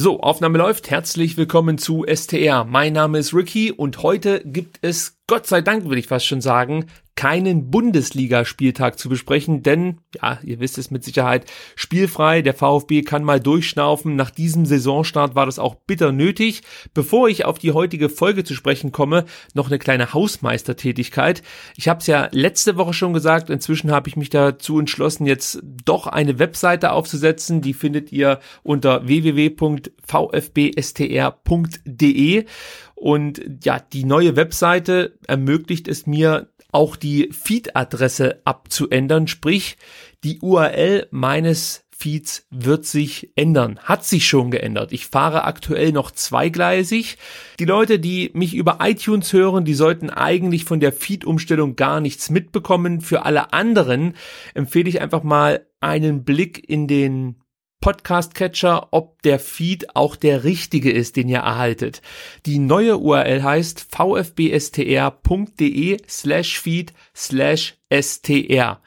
So, Aufnahme läuft. Herzlich willkommen zu STR. Mein Name ist Ricky und heute gibt es, Gott sei Dank würde ich fast schon sagen, keinen Bundesligaspieltag zu besprechen, denn, ja, ihr wisst es mit Sicherheit, spielfrei, der VfB kann mal durchschnaufen. Nach diesem Saisonstart war das auch bitter nötig. Bevor ich auf die heutige Folge zu sprechen komme, noch eine kleine Hausmeistertätigkeit. Ich habe es ja letzte Woche schon gesagt, inzwischen habe ich mich dazu entschlossen, jetzt doch eine Webseite aufzusetzen. Die findet ihr unter www.vfbstr.de. Und ja, die neue Webseite ermöglicht es mir, auch die Feed-Adresse abzuändern, sprich die URL meines Feeds wird sich ändern. Hat sich schon geändert. Ich fahre aktuell noch zweigleisig. Die Leute, die mich über iTunes hören, die sollten eigentlich von der Feed-Umstellung gar nichts mitbekommen. Für alle anderen empfehle ich einfach mal einen Blick in den Podcast-Catcher, ob der Feed auch der richtige ist, den ihr erhaltet. Die neue URL heißt vfbstr.de slash feed slash str.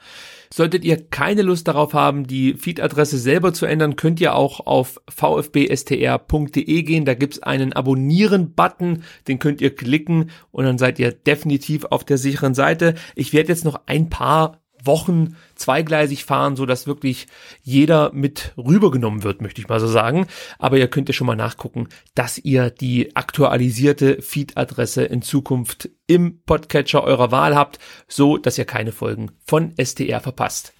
Solltet ihr keine Lust darauf haben, die Feed-Adresse selber zu ändern, könnt ihr auch auf vfbstr.de gehen. Da gibt's einen Abonnieren-Button, den könnt ihr klicken und dann seid ihr definitiv auf der sicheren Seite. Ich werde jetzt noch ein paar Wochen zweigleisig fahren, so dass wirklich jeder mit rübergenommen wird, möchte ich mal so sagen. Aber ihr könnt ja schon mal nachgucken, dass ihr die aktualisierte Feed-Adresse in Zukunft im Podcatcher eurer Wahl habt, so dass ihr keine Folgen von STR verpasst.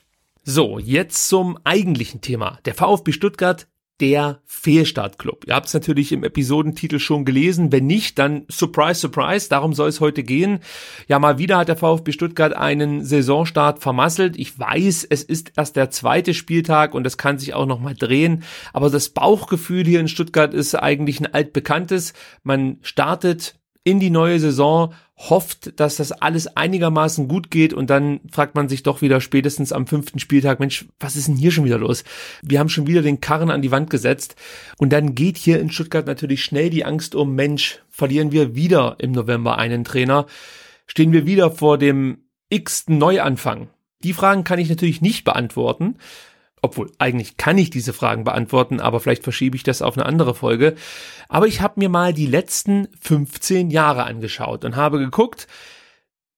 So, jetzt zum eigentlichen Thema. Der VfB Stuttgart der Fehlstartclub. Ihr habt es natürlich im Episodentitel schon gelesen. Wenn nicht, dann surprise, surprise. Darum soll es heute gehen. Ja, mal wieder hat der VfB Stuttgart einen Saisonstart vermasselt. Ich weiß, es ist erst der zweite Spieltag und das kann sich auch noch mal drehen. Aber das Bauchgefühl hier in Stuttgart ist eigentlich ein altbekanntes. Man startet in die neue Saison, hofft, dass das alles einigermaßen gut geht und dann fragt man sich doch wieder spätestens am fünften Spieltag, Mensch, was ist denn hier schon wieder los? Wir haben schon wieder den Karren an die Wand gesetzt und dann geht hier in Stuttgart natürlich schnell die Angst um, Mensch, verlieren wir wieder im November einen Trainer? Stehen wir wieder vor dem x-ten Neuanfang? Die Fragen kann ich natürlich nicht beantworten obwohl eigentlich kann ich diese Fragen beantworten, aber vielleicht verschiebe ich das auf eine andere Folge. Aber ich habe mir mal die letzten 15 Jahre angeschaut und habe geguckt,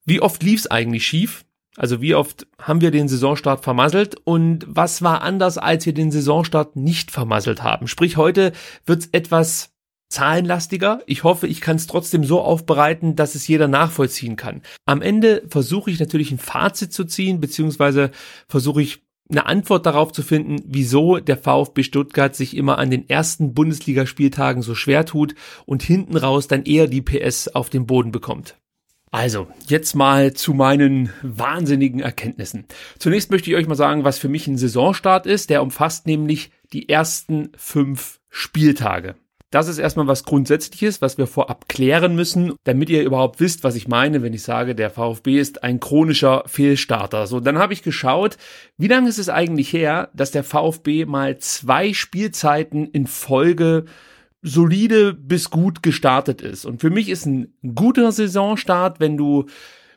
wie oft lief es eigentlich schief? Also wie oft haben wir den Saisonstart vermasselt und was war anders, als wir den Saisonstart nicht vermasselt haben? Sprich, heute wird's etwas zahlenlastiger. Ich hoffe, ich kann es trotzdem so aufbereiten, dass es jeder nachvollziehen kann. Am Ende versuche ich natürlich ein Fazit zu ziehen, beziehungsweise versuche ich eine Antwort darauf zu finden, wieso der VfB Stuttgart sich immer an den ersten Bundesligaspieltagen so schwer tut und hinten raus dann eher die PS auf den Boden bekommt. Also, jetzt mal zu meinen wahnsinnigen Erkenntnissen. Zunächst möchte ich euch mal sagen, was für mich ein Saisonstart ist. Der umfasst nämlich die ersten fünf Spieltage. Das ist erstmal was Grundsätzliches, was wir vorab klären müssen, damit ihr überhaupt wisst, was ich meine, wenn ich sage, der VfB ist ein chronischer Fehlstarter. So, dann habe ich geschaut, wie lange ist es eigentlich her, dass der VfB mal zwei Spielzeiten in Folge solide bis gut gestartet ist. Und für mich ist ein guter Saisonstart, wenn du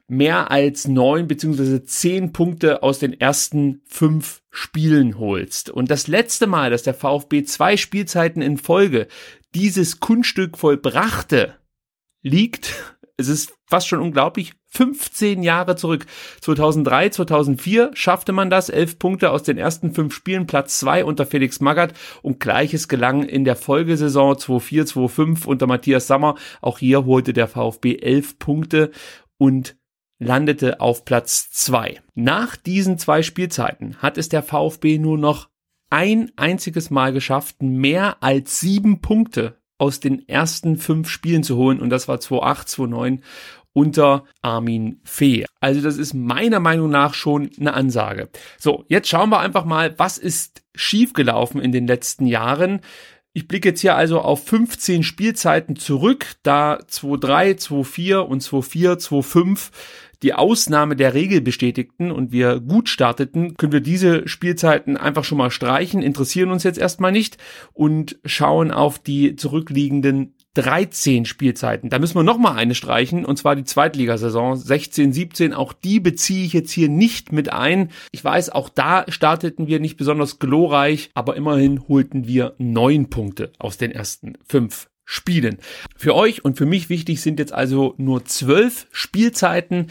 mehr als neun beziehungsweise zehn Punkte aus den ersten fünf Spielen holst. Und das letzte Mal, dass der VfB zwei Spielzeiten in Folge dieses Kunststück vollbrachte, liegt, es ist fast schon unglaublich, 15 Jahre zurück. 2003, 2004 schaffte man das, elf Punkte aus den ersten fünf Spielen, Platz zwei unter Felix Magath und gleiches gelang in der Folgesaison 2004, 2005 unter Matthias Sammer. Auch hier holte der VfB elf Punkte und landete auf Platz zwei. Nach diesen zwei Spielzeiten hat es der VfB nur noch ein einziges Mal geschafft, mehr als sieben Punkte aus den ersten fünf Spielen zu holen und das war 2008, 2009 unter Armin Fee. Also das ist meiner Meinung nach schon eine Ansage. So, jetzt schauen wir einfach mal, was ist schiefgelaufen in den letzten Jahren. Ich blicke jetzt hier also auf 15 Spielzeiten zurück, da 2-3, 2-4 und 2-4, 2-5 die Ausnahme der Regel bestätigten und wir gut starteten, können wir diese Spielzeiten einfach schon mal streichen, interessieren uns jetzt erstmal nicht und schauen auf die zurückliegenden 13 Spielzeiten. Da müssen wir noch mal eine streichen, und zwar die Zweitligasaison 16, 17. Auch die beziehe ich jetzt hier nicht mit ein. Ich weiß, auch da starteten wir nicht besonders glorreich, aber immerhin holten wir neun Punkte aus den ersten fünf Spielen. Für euch und für mich wichtig sind jetzt also nur zwölf Spielzeiten.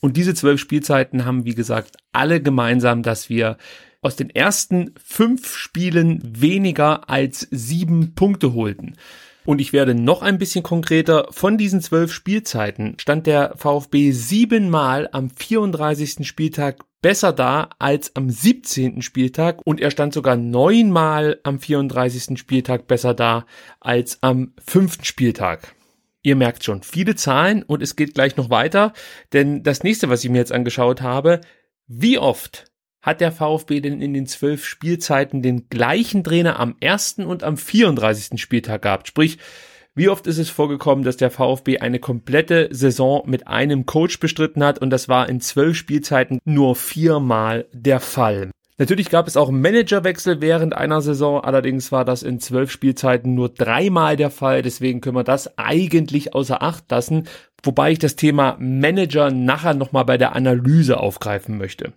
Und diese zwölf Spielzeiten haben, wie gesagt, alle gemeinsam, dass wir aus den ersten fünf Spielen weniger als sieben Punkte holten. Und ich werde noch ein bisschen konkreter. Von diesen zwölf Spielzeiten stand der VfB siebenmal am 34. Spieltag besser da als am 17. Spieltag und er stand sogar neunmal am 34. Spieltag besser da als am fünften Spieltag. Ihr merkt schon, viele Zahlen und es geht gleich noch weiter, denn das nächste, was ich mir jetzt angeschaut habe, wie oft hat der VfB denn in den zwölf Spielzeiten den gleichen Trainer am ersten und am 34. Spieltag gehabt? Sprich, wie oft ist es vorgekommen, dass der VfB eine komplette Saison mit einem Coach bestritten hat und das war in zwölf Spielzeiten nur viermal der Fall. Natürlich gab es auch Managerwechsel während einer Saison, allerdings war das in zwölf Spielzeiten nur dreimal der Fall, deswegen können wir das eigentlich außer Acht lassen, wobei ich das Thema Manager nachher nochmal bei der Analyse aufgreifen möchte.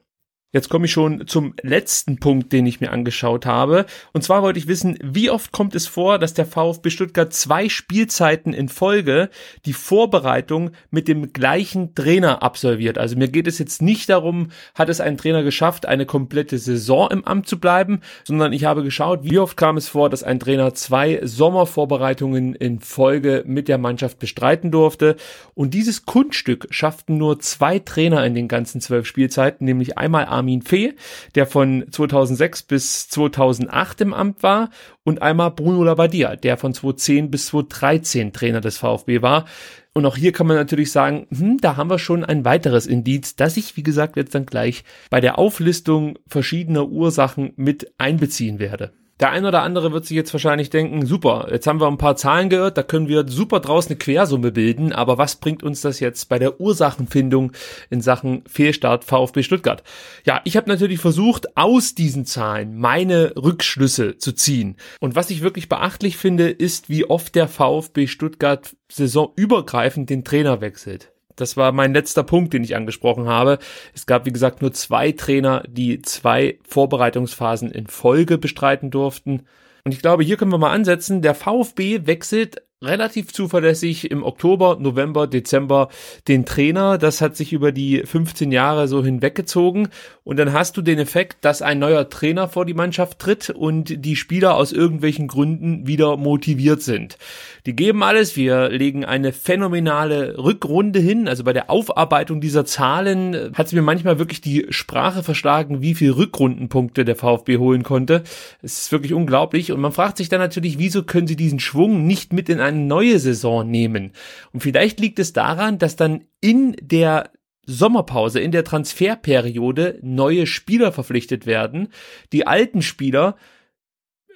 Jetzt komme ich schon zum letzten Punkt, den ich mir angeschaut habe. Und zwar wollte ich wissen, wie oft kommt es vor, dass der VfB Stuttgart zwei Spielzeiten in Folge die Vorbereitung mit dem gleichen Trainer absolviert. Also mir geht es jetzt nicht darum, hat es ein Trainer geschafft, eine komplette Saison im Amt zu bleiben, sondern ich habe geschaut, wie oft kam es vor, dass ein Trainer zwei Sommervorbereitungen in Folge mit der Mannschaft bestreiten durfte. Und dieses Kunststück schafften nur zwei Trainer in den ganzen zwölf Spielzeiten, nämlich einmal Armin Fee, der von 2006 bis 2008 im Amt war und einmal Bruno Labbadia, der von 2010 bis 2013 Trainer des VfB war. Und auch hier kann man natürlich sagen, hm, da haben wir schon ein weiteres Indiz, das ich, wie gesagt, jetzt dann gleich bei der Auflistung verschiedener Ursachen mit einbeziehen werde. Der ein oder andere wird sich jetzt wahrscheinlich denken, super, jetzt haben wir ein paar Zahlen gehört, da können wir super draus eine Quersumme bilden, aber was bringt uns das jetzt bei der Ursachenfindung in Sachen Fehlstart VfB Stuttgart? Ja, ich habe natürlich versucht, aus diesen Zahlen meine Rückschlüsse zu ziehen. Und was ich wirklich beachtlich finde, ist, wie oft der VfB Stuttgart saisonübergreifend den Trainer wechselt. Das war mein letzter Punkt, den ich angesprochen habe. Es gab, wie gesagt, nur zwei Trainer, die zwei Vorbereitungsphasen in Folge bestreiten durften. Und ich glaube, hier können wir mal ansetzen. Der VfB wechselt relativ zuverlässig im Oktober, November, Dezember den Trainer. Das hat sich über die 15 Jahre so hinweggezogen. Und dann hast du den Effekt, dass ein neuer Trainer vor die Mannschaft tritt und die Spieler aus irgendwelchen Gründen wieder motiviert sind. Die geben alles. Wir legen eine phänomenale Rückrunde hin. Also bei der Aufarbeitung dieser Zahlen hat es mir manchmal wirklich die Sprache verschlagen, wie viel Rückrundenpunkte der VfB holen konnte. Es ist wirklich unglaublich. Und man fragt sich dann natürlich, wieso können sie diesen Schwung nicht mit in eine neue Saison nehmen. Und vielleicht liegt es daran, dass dann in der Sommerpause, in der Transferperiode neue Spieler verpflichtet werden. Die alten Spieler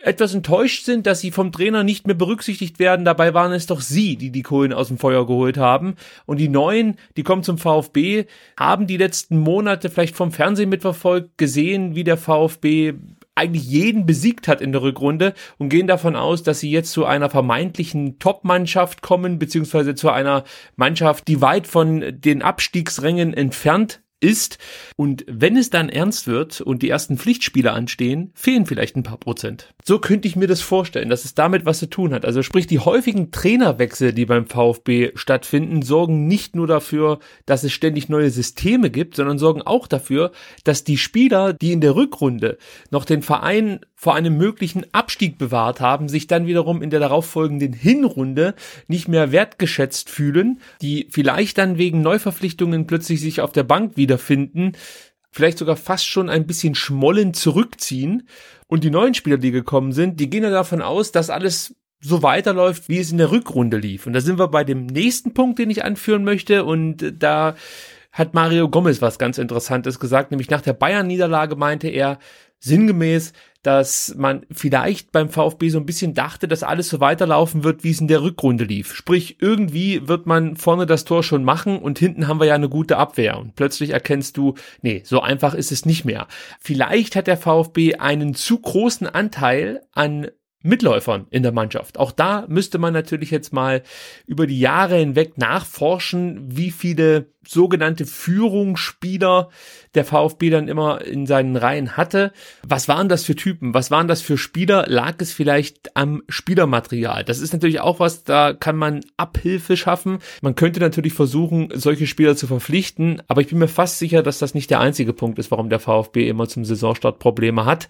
etwas enttäuscht sind, dass sie vom Trainer nicht mehr berücksichtigt werden. Dabei waren es doch sie, die die Kohlen aus dem Feuer geholt haben. Und die Neuen, die kommen zum VfB, haben die letzten Monate vielleicht vom Fernsehen mitverfolgt, gesehen, wie der VfB eigentlich jeden besiegt hat in der Rückrunde und gehen davon aus, dass sie jetzt zu einer vermeintlichen Top-Mannschaft kommen, beziehungsweise zu einer Mannschaft, die weit von den Abstiegsrängen entfernt ist. Und wenn es dann ernst wird und die ersten Pflichtspiele anstehen, fehlen vielleicht ein paar Prozent. So könnte ich mir das vorstellen, dass es damit was zu tun hat. Also sprich, die häufigen Trainerwechsel, die beim VfB stattfinden, sorgen nicht nur dafür, dass es ständig neue Systeme gibt, sondern sorgen auch dafür, dass die Spieler, die in der Rückrunde noch den Verein vor einem möglichen Abstieg bewahrt haben, sich dann wiederum in der darauffolgenden Hinrunde nicht mehr wertgeschätzt fühlen, die vielleicht dann wegen Neuverpflichtungen plötzlich sich auf der Bank wiederfinden, vielleicht sogar fast schon ein bisschen schmollen zurückziehen. Und die neuen Spieler, die gekommen sind, die gehen ja davon aus, dass alles so weiterläuft, wie es in der Rückrunde lief. Und da sind wir bei dem nächsten Punkt, den ich anführen möchte. Und da hat Mario Gomez was ganz Interessantes gesagt, nämlich nach der Bayern-Niederlage meinte er sinngemäß, dass man vielleicht beim VfB so ein bisschen dachte, dass alles so weiterlaufen wird, wie es in der Rückrunde lief. Sprich, irgendwie wird man vorne das Tor schon machen und hinten haben wir ja eine gute Abwehr. Und plötzlich erkennst du, nee, so einfach ist es nicht mehr. Vielleicht hat der VfB einen zu großen Anteil an Mitläufern in der Mannschaft. Auch da müsste man natürlich jetzt mal über die Jahre hinweg nachforschen, wie viele sogenannte Führungsspieler der VfB dann immer in seinen Reihen hatte. Was waren das für Typen? Was waren das für Spieler? Lag es vielleicht am Spielermaterial? Das ist natürlich auch was, da kann man Abhilfe schaffen. Man könnte natürlich versuchen, solche Spieler zu verpflichten, aber ich bin mir fast sicher, dass das nicht der einzige Punkt ist, warum der VfB immer zum Saisonstart Probleme hat.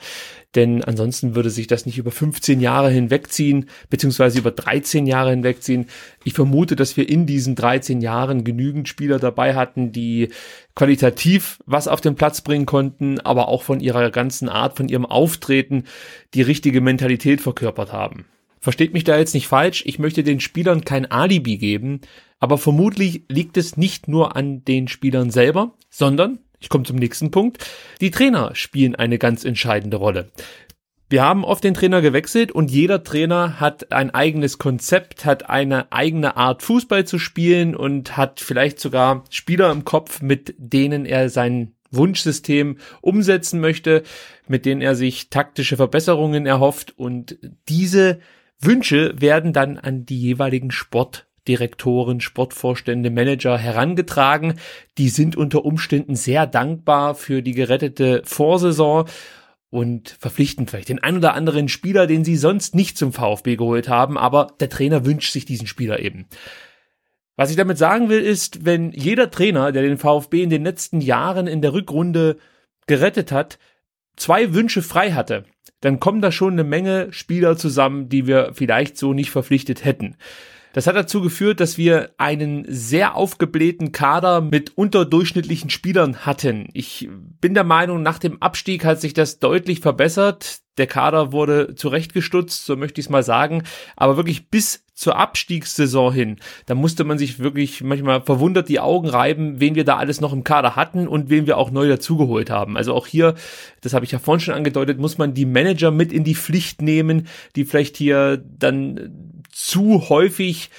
Denn ansonsten würde sich das nicht über 15 Jahre hinwegziehen, beziehungsweise über 13 Jahre hinwegziehen. Ich vermute, dass wir in diesen 13 Jahren genügend Spieler dabei hatten, die qualitativ was auf den Platz bringen konnten, aber auch von ihrer ganzen Art, von ihrem Auftreten die richtige Mentalität verkörpert haben. Versteht mich da jetzt nicht falsch, ich möchte den Spielern kein Alibi geben, aber vermutlich liegt es nicht nur an den Spielern selber, sondern ich komme zum nächsten Punkt. Die Trainer spielen eine ganz entscheidende Rolle. Wir haben oft den Trainer gewechselt und jeder Trainer hat ein eigenes Konzept, hat eine eigene Art Fußball zu spielen und hat vielleicht sogar Spieler im Kopf, mit denen er sein Wunschsystem umsetzen möchte, mit denen er sich taktische Verbesserungen erhofft und diese Wünsche werden dann an die jeweiligen Sport Direktoren, Sportvorstände, Manager herangetragen. Die sind unter Umständen sehr dankbar für die gerettete Vorsaison und verpflichten vielleicht den ein oder anderen Spieler, den sie sonst nicht zum VfB geholt haben, aber der Trainer wünscht sich diesen Spieler eben. Was ich damit sagen will, ist, wenn jeder Trainer, der den VfB in den letzten Jahren in der Rückrunde gerettet hat, zwei Wünsche frei hatte, dann kommen da schon eine Menge Spieler zusammen, die wir vielleicht so nicht verpflichtet hätten. Das hat dazu geführt, dass wir einen sehr aufgeblähten Kader mit unterdurchschnittlichen Spielern hatten. Ich bin der Meinung, nach dem Abstieg hat sich das deutlich verbessert. Der Kader wurde zurechtgestutzt, so möchte ich es mal sagen. Aber wirklich bis zur Abstiegssaison hin, da musste man sich wirklich manchmal verwundert die Augen reiben, wen wir da alles noch im Kader hatten und wen wir auch neu dazugeholt haben. Also auch hier, das habe ich ja vorhin schon angedeutet, muss man die Manager mit in die Pflicht nehmen, die vielleicht hier dann zu häufig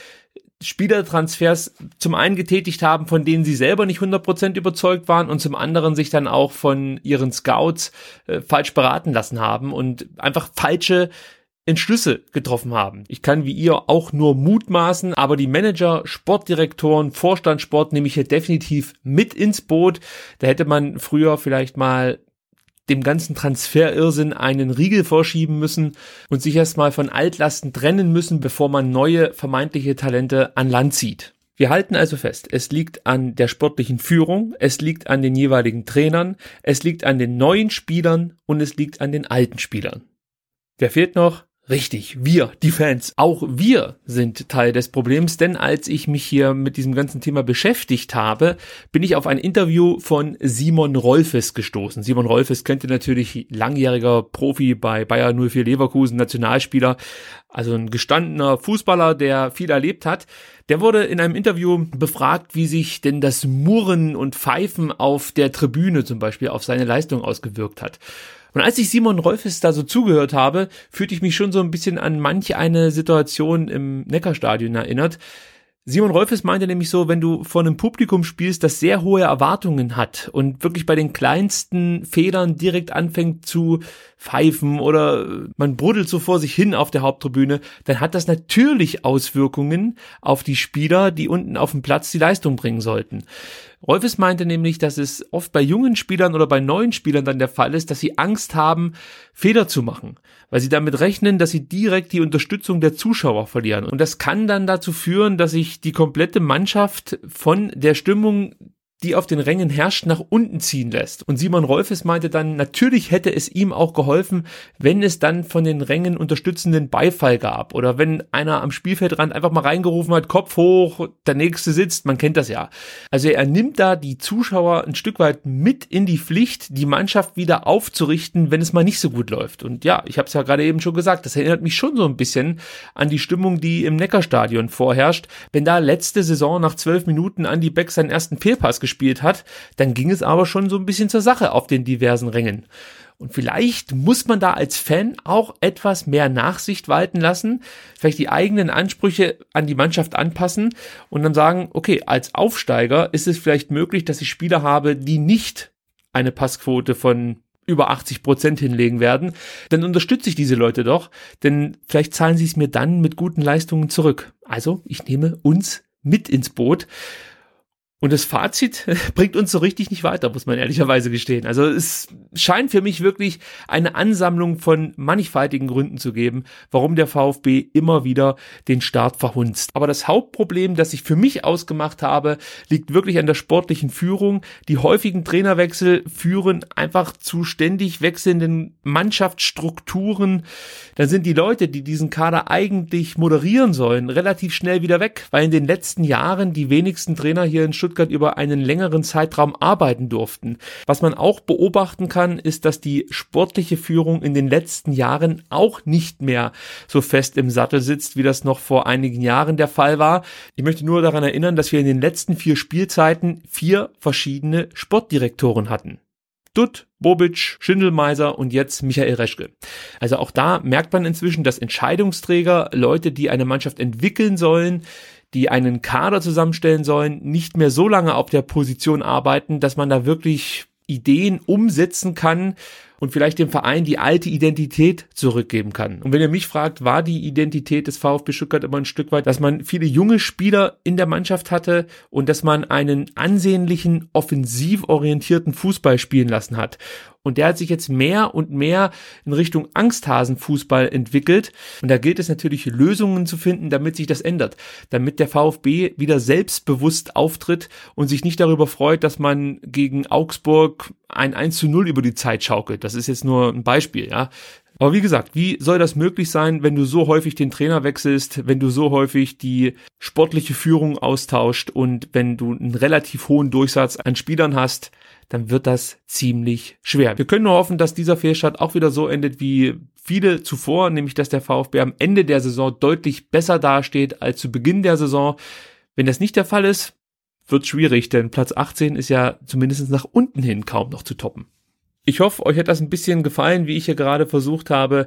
Spielertransfers zum einen getätigt haben, von denen sie selber nicht 100% überzeugt waren und zum anderen sich dann auch von ihren Scouts äh, falsch beraten lassen haben und einfach falsche Entschlüsse getroffen haben. Ich kann wie ihr auch nur mutmaßen, aber die Manager, Sportdirektoren, Vorstand Sport nehme ich hier definitiv mit ins Boot. Da hätte man früher vielleicht mal dem ganzen Transferirrsinn einen Riegel vorschieben müssen und sich erstmal von Altlasten trennen müssen, bevor man neue vermeintliche Talente an Land zieht. Wir halten also fest, es liegt an der sportlichen Führung, es liegt an den jeweiligen Trainern, es liegt an den neuen Spielern und es liegt an den alten Spielern. Wer fehlt noch? Richtig, wir, die Fans, auch wir sind Teil des Problems, denn als ich mich hier mit diesem ganzen Thema beschäftigt habe, bin ich auf ein Interview von Simon Rolfes gestoßen. Simon Rolfes kennt ihr natürlich langjähriger Profi bei Bayern 04 Leverkusen, Nationalspieler, also ein gestandener Fußballer, der viel erlebt hat. Der wurde in einem Interview befragt, wie sich denn das Murren und Pfeifen auf der Tribüne zum Beispiel auf seine Leistung ausgewirkt hat. Und als ich Simon Rolfes da so zugehört habe, fühlte ich mich schon so ein bisschen an manch eine Situation im Neckarstadion erinnert. Simon Rolfes meinte nämlich so, wenn du vor einem Publikum spielst, das sehr hohe Erwartungen hat und wirklich bei den kleinsten Fehlern direkt anfängt zu pfeifen oder man bruddelt so vor sich hin auf der Haupttribüne, dann hat das natürlich Auswirkungen auf die Spieler, die unten auf dem Platz die Leistung bringen sollten. Rolfes meinte nämlich, dass es oft bei jungen Spielern oder bei neuen Spielern dann der Fall ist, dass sie Angst haben, Fehler zu machen, weil sie damit rechnen, dass sie direkt die Unterstützung der Zuschauer verlieren. Und das kann dann dazu führen, dass sich die komplette Mannschaft von der Stimmung die auf den Rängen herrscht, nach unten ziehen lässt. Und Simon Rolfes meinte dann, natürlich hätte es ihm auch geholfen, wenn es dann von den Rängen unterstützenden Beifall gab oder wenn einer am Spielfeldrand einfach mal reingerufen hat, Kopf hoch, der nächste sitzt, man kennt das ja. Also er nimmt da die Zuschauer ein Stück weit mit in die Pflicht, die Mannschaft wieder aufzurichten, wenn es mal nicht so gut läuft. Und ja, ich habe es ja gerade eben schon gesagt, das erinnert mich schon so ein bisschen an die Stimmung, die im Neckarstadion vorherrscht. Wenn da letzte Saison nach zwölf Minuten Andy Beck seinen ersten Fehlpass gespielt gespielt hat, dann ging es aber schon so ein bisschen zur Sache auf den diversen Rängen. Und vielleicht muss man da als Fan auch etwas mehr Nachsicht walten lassen, vielleicht die eigenen Ansprüche an die Mannschaft anpassen und dann sagen, okay, als Aufsteiger ist es vielleicht möglich, dass ich Spieler habe, die nicht eine Passquote von über 80 Prozent hinlegen werden, dann unterstütze ich diese Leute doch, denn vielleicht zahlen sie es mir dann mit guten Leistungen zurück. Also ich nehme uns mit ins Boot. Und das Fazit bringt uns so richtig nicht weiter, muss man ehrlicherweise gestehen. Also es scheint für mich wirklich eine Ansammlung von mannigfaltigen Gründen zu geben, warum der VfB immer wieder den Start verhunzt. Aber das Hauptproblem, das ich für mich ausgemacht habe, liegt wirklich an der sportlichen Führung. Die häufigen Trainerwechsel führen einfach zu ständig wechselnden Mannschaftsstrukturen. Dann sind die Leute, die diesen Kader eigentlich moderieren sollen, relativ schnell wieder weg, weil in den letzten Jahren die wenigsten Trainer hier in Stuttgart Stuttgart über einen längeren Zeitraum arbeiten durften. Was man auch beobachten kann, ist, dass die sportliche Führung in den letzten Jahren auch nicht mehr so fest im Sattel sitzt, wie das noch vor einigen Jahren der Fall war. Ich möchte nur daran erinnern, dass wir in den letzten vier Spielzeiten vier verschiedene Sportdirektoren hatten. Dutt, Bobic, Schindelmeiser und jetzt Michael Reschke. Also auch da merkt man inzwischen, dass Entscheidungsträger, Leute, die eine Mannschaft entwickeln sollen, die einen Kader zusammenstellen sollen, nicht mehr so lange auf der Position arbeiten, dass man da wirklich Ideen umsetzen kann und vielleicht dem Verein die alte Identität zurückgeben kann. Und wenn ihr mich fragt, war die Identität des VfB Stuttgart immer ein Stück weit, dass man viele junge Spieler in der Mannschaft hatte und dass man einen ansehnlichen, offensiv orientierten Fußball spielen lassen hat. Und der hat sich jetzt mehr und mehr in Richtung Angsthasenfußball entwickelt. Und da gilt es natürlich, Lösungen zu finden, damit sich das ändert. Damit der VfB wieder selbstbewusst auftritt und sich nicht darüber freut, dass man gegen Augsburg ein 1 zu 0 über die Zeit schaukelt. Das ist jetzt nur ein Beispiel, ja. Aber wie gesagt, wie soll das möglich sein, wenn du so häufig den Trainer wechselst, wenn du so häufig die sportliche Führung austauscht und wenn du einen relativ hohen Durchsatz an Spielern hast? Dann wird das ziemlich schwer. Wir können nur hoffen, dass dieser Fehlstart auch wieder so endet wie viele zuvor, nämlich dass der VfB am Ende der Saison deutlich besser dasteht als zu Beginn der Saison. Wenn das nicht der Fall ist, wird schwierig, denn Platz 18 ist ja zumindest nach unten hin kaum noch zu toppen. Ich hoffe, euch hat das ein bisschen gefallen, wie ich hier gerade versucht habe,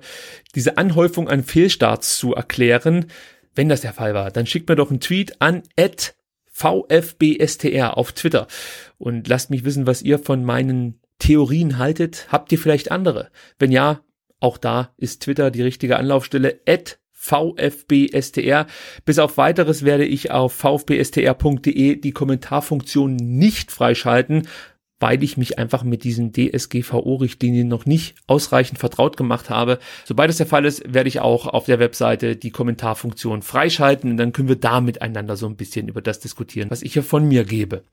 diese Anhäufung an Fehlstarts zu erklären. Wenn das der Fall war, dann schickt mir doch einen Tweet an VfBSTR auf Twitter und lasst mich wissen, was ihr von meinen Theorien haltet. Habt ihr vielleicht andere? Wenn ja, auch da ist Twitter die richtige Anlaufstelle. At VfBSTR. Bis auf weiteres werde ich auf vfbstr.de die Kommentarfunktion nicht freischalten, weil ich mich einfach mit diesen DSGVO-Richtlinien noch nicht ausreichend vertraut gemacht habe. Sobald es der Fall ist, werde ich auch auf der Webseite die Kommentarfunktion freischalten und dann können wir da miteinander so ein bisschen über das diskutieren, was ich hier von mir gebe.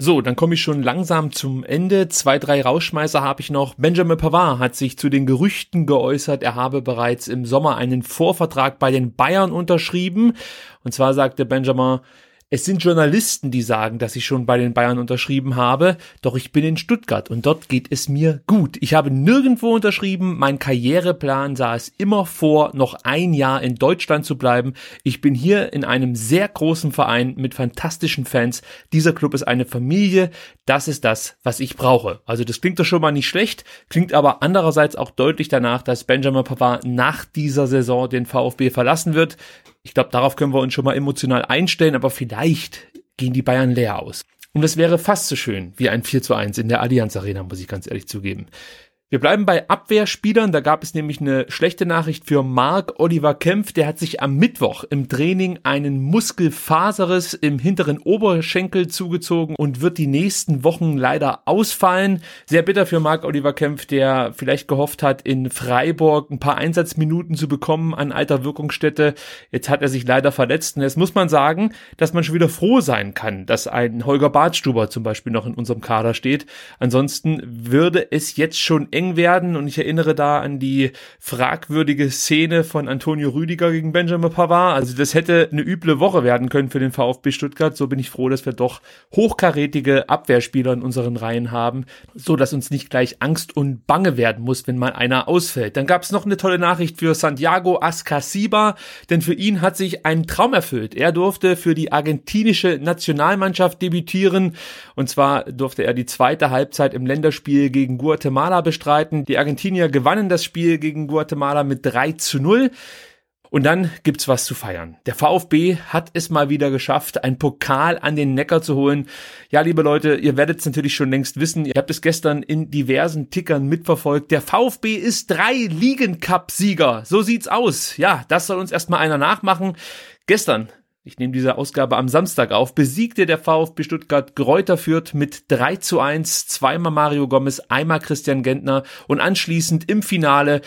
So, dann komme ich schon langsam zum Ende. Zwei, drei Rausschmeißer habe ich noch. Benjamin Pavard hat sich zu den Gerüchten geäußert, er habe bereits im Sommer einen Vorvertrag bei den Bayern unterschrieben. Und zwar sagte Benjamin, es sind Journalisten, die sagen, dass ich schon bei den Bayern unterschrieben habe, doch ich bin in Stuttgart und dort geht es mir gut. Ich habe nirgendwo unterschrieben, mein Karriereplan sah es immer vor, noch ein Jahr in Deutschland zu bleiben. Ich bin hier in einem sehr großen Verein mit fantastischen Fans. Dieser Club ist eine Familie, das ist das, was ich brauche. Also das klingt doch schon mal nicht schlecht, klingt aber andererseits auch deutlich danach, dass Benjamin Pavard nach dieser Saison den VfB verlassen wird. Ich glaube, darauf können wir uns schon mal emotional einstellen, aber vielleicht gehen die Bayern leer aus. Und das wäre fast so schön wie ein 4 zu 1 in der Allianz Arena, muss ich ganz ehrlich zugeben. Wir bleiben bei Abwehrspielern. Da gab es nämlich eine schlechte Nachricht für Marc Oliver Kempf. Der hat sich am Mittwoch im Training einen Muskelfaseres im hinteren Oberschenkel zugezogen und wird die nächsten Wochen leider ausfallen. Sehr bitter für Marc Oliver Kempf, der vielleicht gehofft hat, in Freiburg ein paar Einsatzminuten zu bekommen an alter Wirkungsstätte. Jetzt hat er sich leider verletzt. Und jetzt muss man sagen, dass man schon wieder froh sein kann, dass ein Holger Bartstuber zum Beispiel noch in unserem Kader steht. Ansonsten würde es jetzt schon eng werden und ich erinnere da an die fragwürdige Szene von Antonio Rüdiger gegen Benjamin Pavard. Also das hätte eine üble Woche werden können für den VfB Stuttgart. So bin ich froh, dass wir doch hochkarätige Abwehrspieler in unseren Reihen haben, so dass uns nicht gleich Angst und Bange werden muss, wenn mal einer ausfällt. Dann gab es noch eine tolle Nachricht für Santiago Ascasiba, denn für ihn hat sich ein Traum erfüllt. Er durfte für die argentinische Nationalmannschaft debütieren und zwar durfte er die zweite Halbzeit im Länderspiel gegen Guatemala bestreiten bestreiten. Die Argentinier gewannen das Spiel gegen Guatemala mit 3 zu 0. Und dann gibt's was zu feiern. Der VfB hat es mal wieder geschafft, ein Pokal an den Neckar zu holen. Ja, liebe Leute, ihr werdet es natürlich schon längst wissen. Ihr habt es gestern in diversen Tickern mitverfolgt. Der VfB ist drei Ligen-Cup-Sieger. So sieht's aus. Ja, das soll uns erstmal einer nachmachen. Gestern ich nehme diese Ausgabe am Samstag auf, besiegte der VfB Stuttgart Gräuter Fürth mit 3 zu 1, zweimal Mario Gomez, einmal Christian Gentner und anschließend im Finale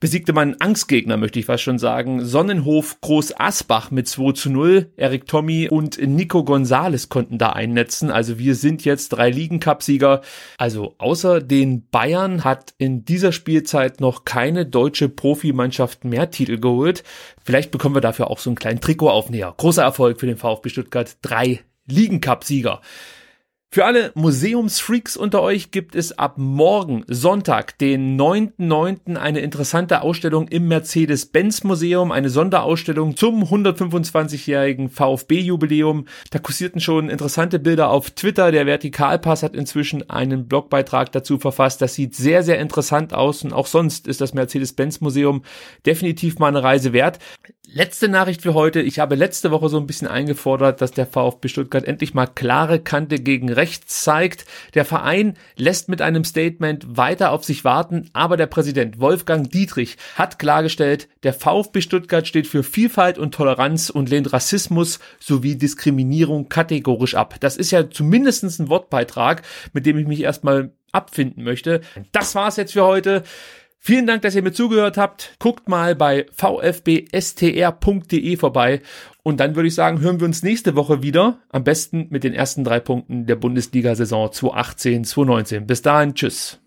besiegte man Angstgegner, möchte ich fast schon sagen. Sonnenhof Groß Asbach mit 2 zu 0. Erik Tommy und Nico Gonzales konnten da einnetzen. Also wir sind jetzt drei Ligen-Cup-Sieger. Also außer den Bayern hat in dieser Spielzeit noch keine deutsche Profimannschaft mehr Titel geholt. Vielleicht bekommen wir dafür auch so einen kleinen Trikotaufnäher. Großer Erfolg für den VfB Stuttgart. Drei Ligen-Cup-Sieger. Für alle Museumsfreaks unter euch gibt es ab morgen Sonntag, den 9.9. eine interessante Ausstellung im Mercedes-Benz Museum, eine Sonderausstellung zum 125-jährigen VfB-Jubiläum. Da kursierten schon interessante Bilder auf Twitter. Der Vertikalpass hat inzwischen einen Blogbeitrag dazu verfasst. Das sieht sehr, sehr interessant aus und auch sonst ist das Mercedes-Benz Museum definitiv mal eine Reise wert. Letzte Nachricht für heute. Ich habe letzte Woche so ein bisschen eingefordert, dass der VfB Stuttgart endlich mal klare Kante gegen rechts zeigt. Der Verein lässt mit einem Statement weiter auf sich warten, aber der Präsident Wolfgang Dietrich hat klargestellt, der VfB Stuttgart steht für Vielfalt und Toleranz und lehnt Rassismus sowie Diskriminierung kategorisch ab. Das ist ja zumindest ein Wortbeitrag, mit dem ich mich erstmal abfinden möchte. Das war's jetzt für heute. Vielen Dank, dass ihr mir zugehört habt. Guckt mal bei vfbstr.de vorbei. Und dann würde ich sagen, hören wir uns nächste Woche wieder. Am besten mit den ersten drei Punkten der Bundesliga-Saison 2018-2019. Bis dahin, tschüss.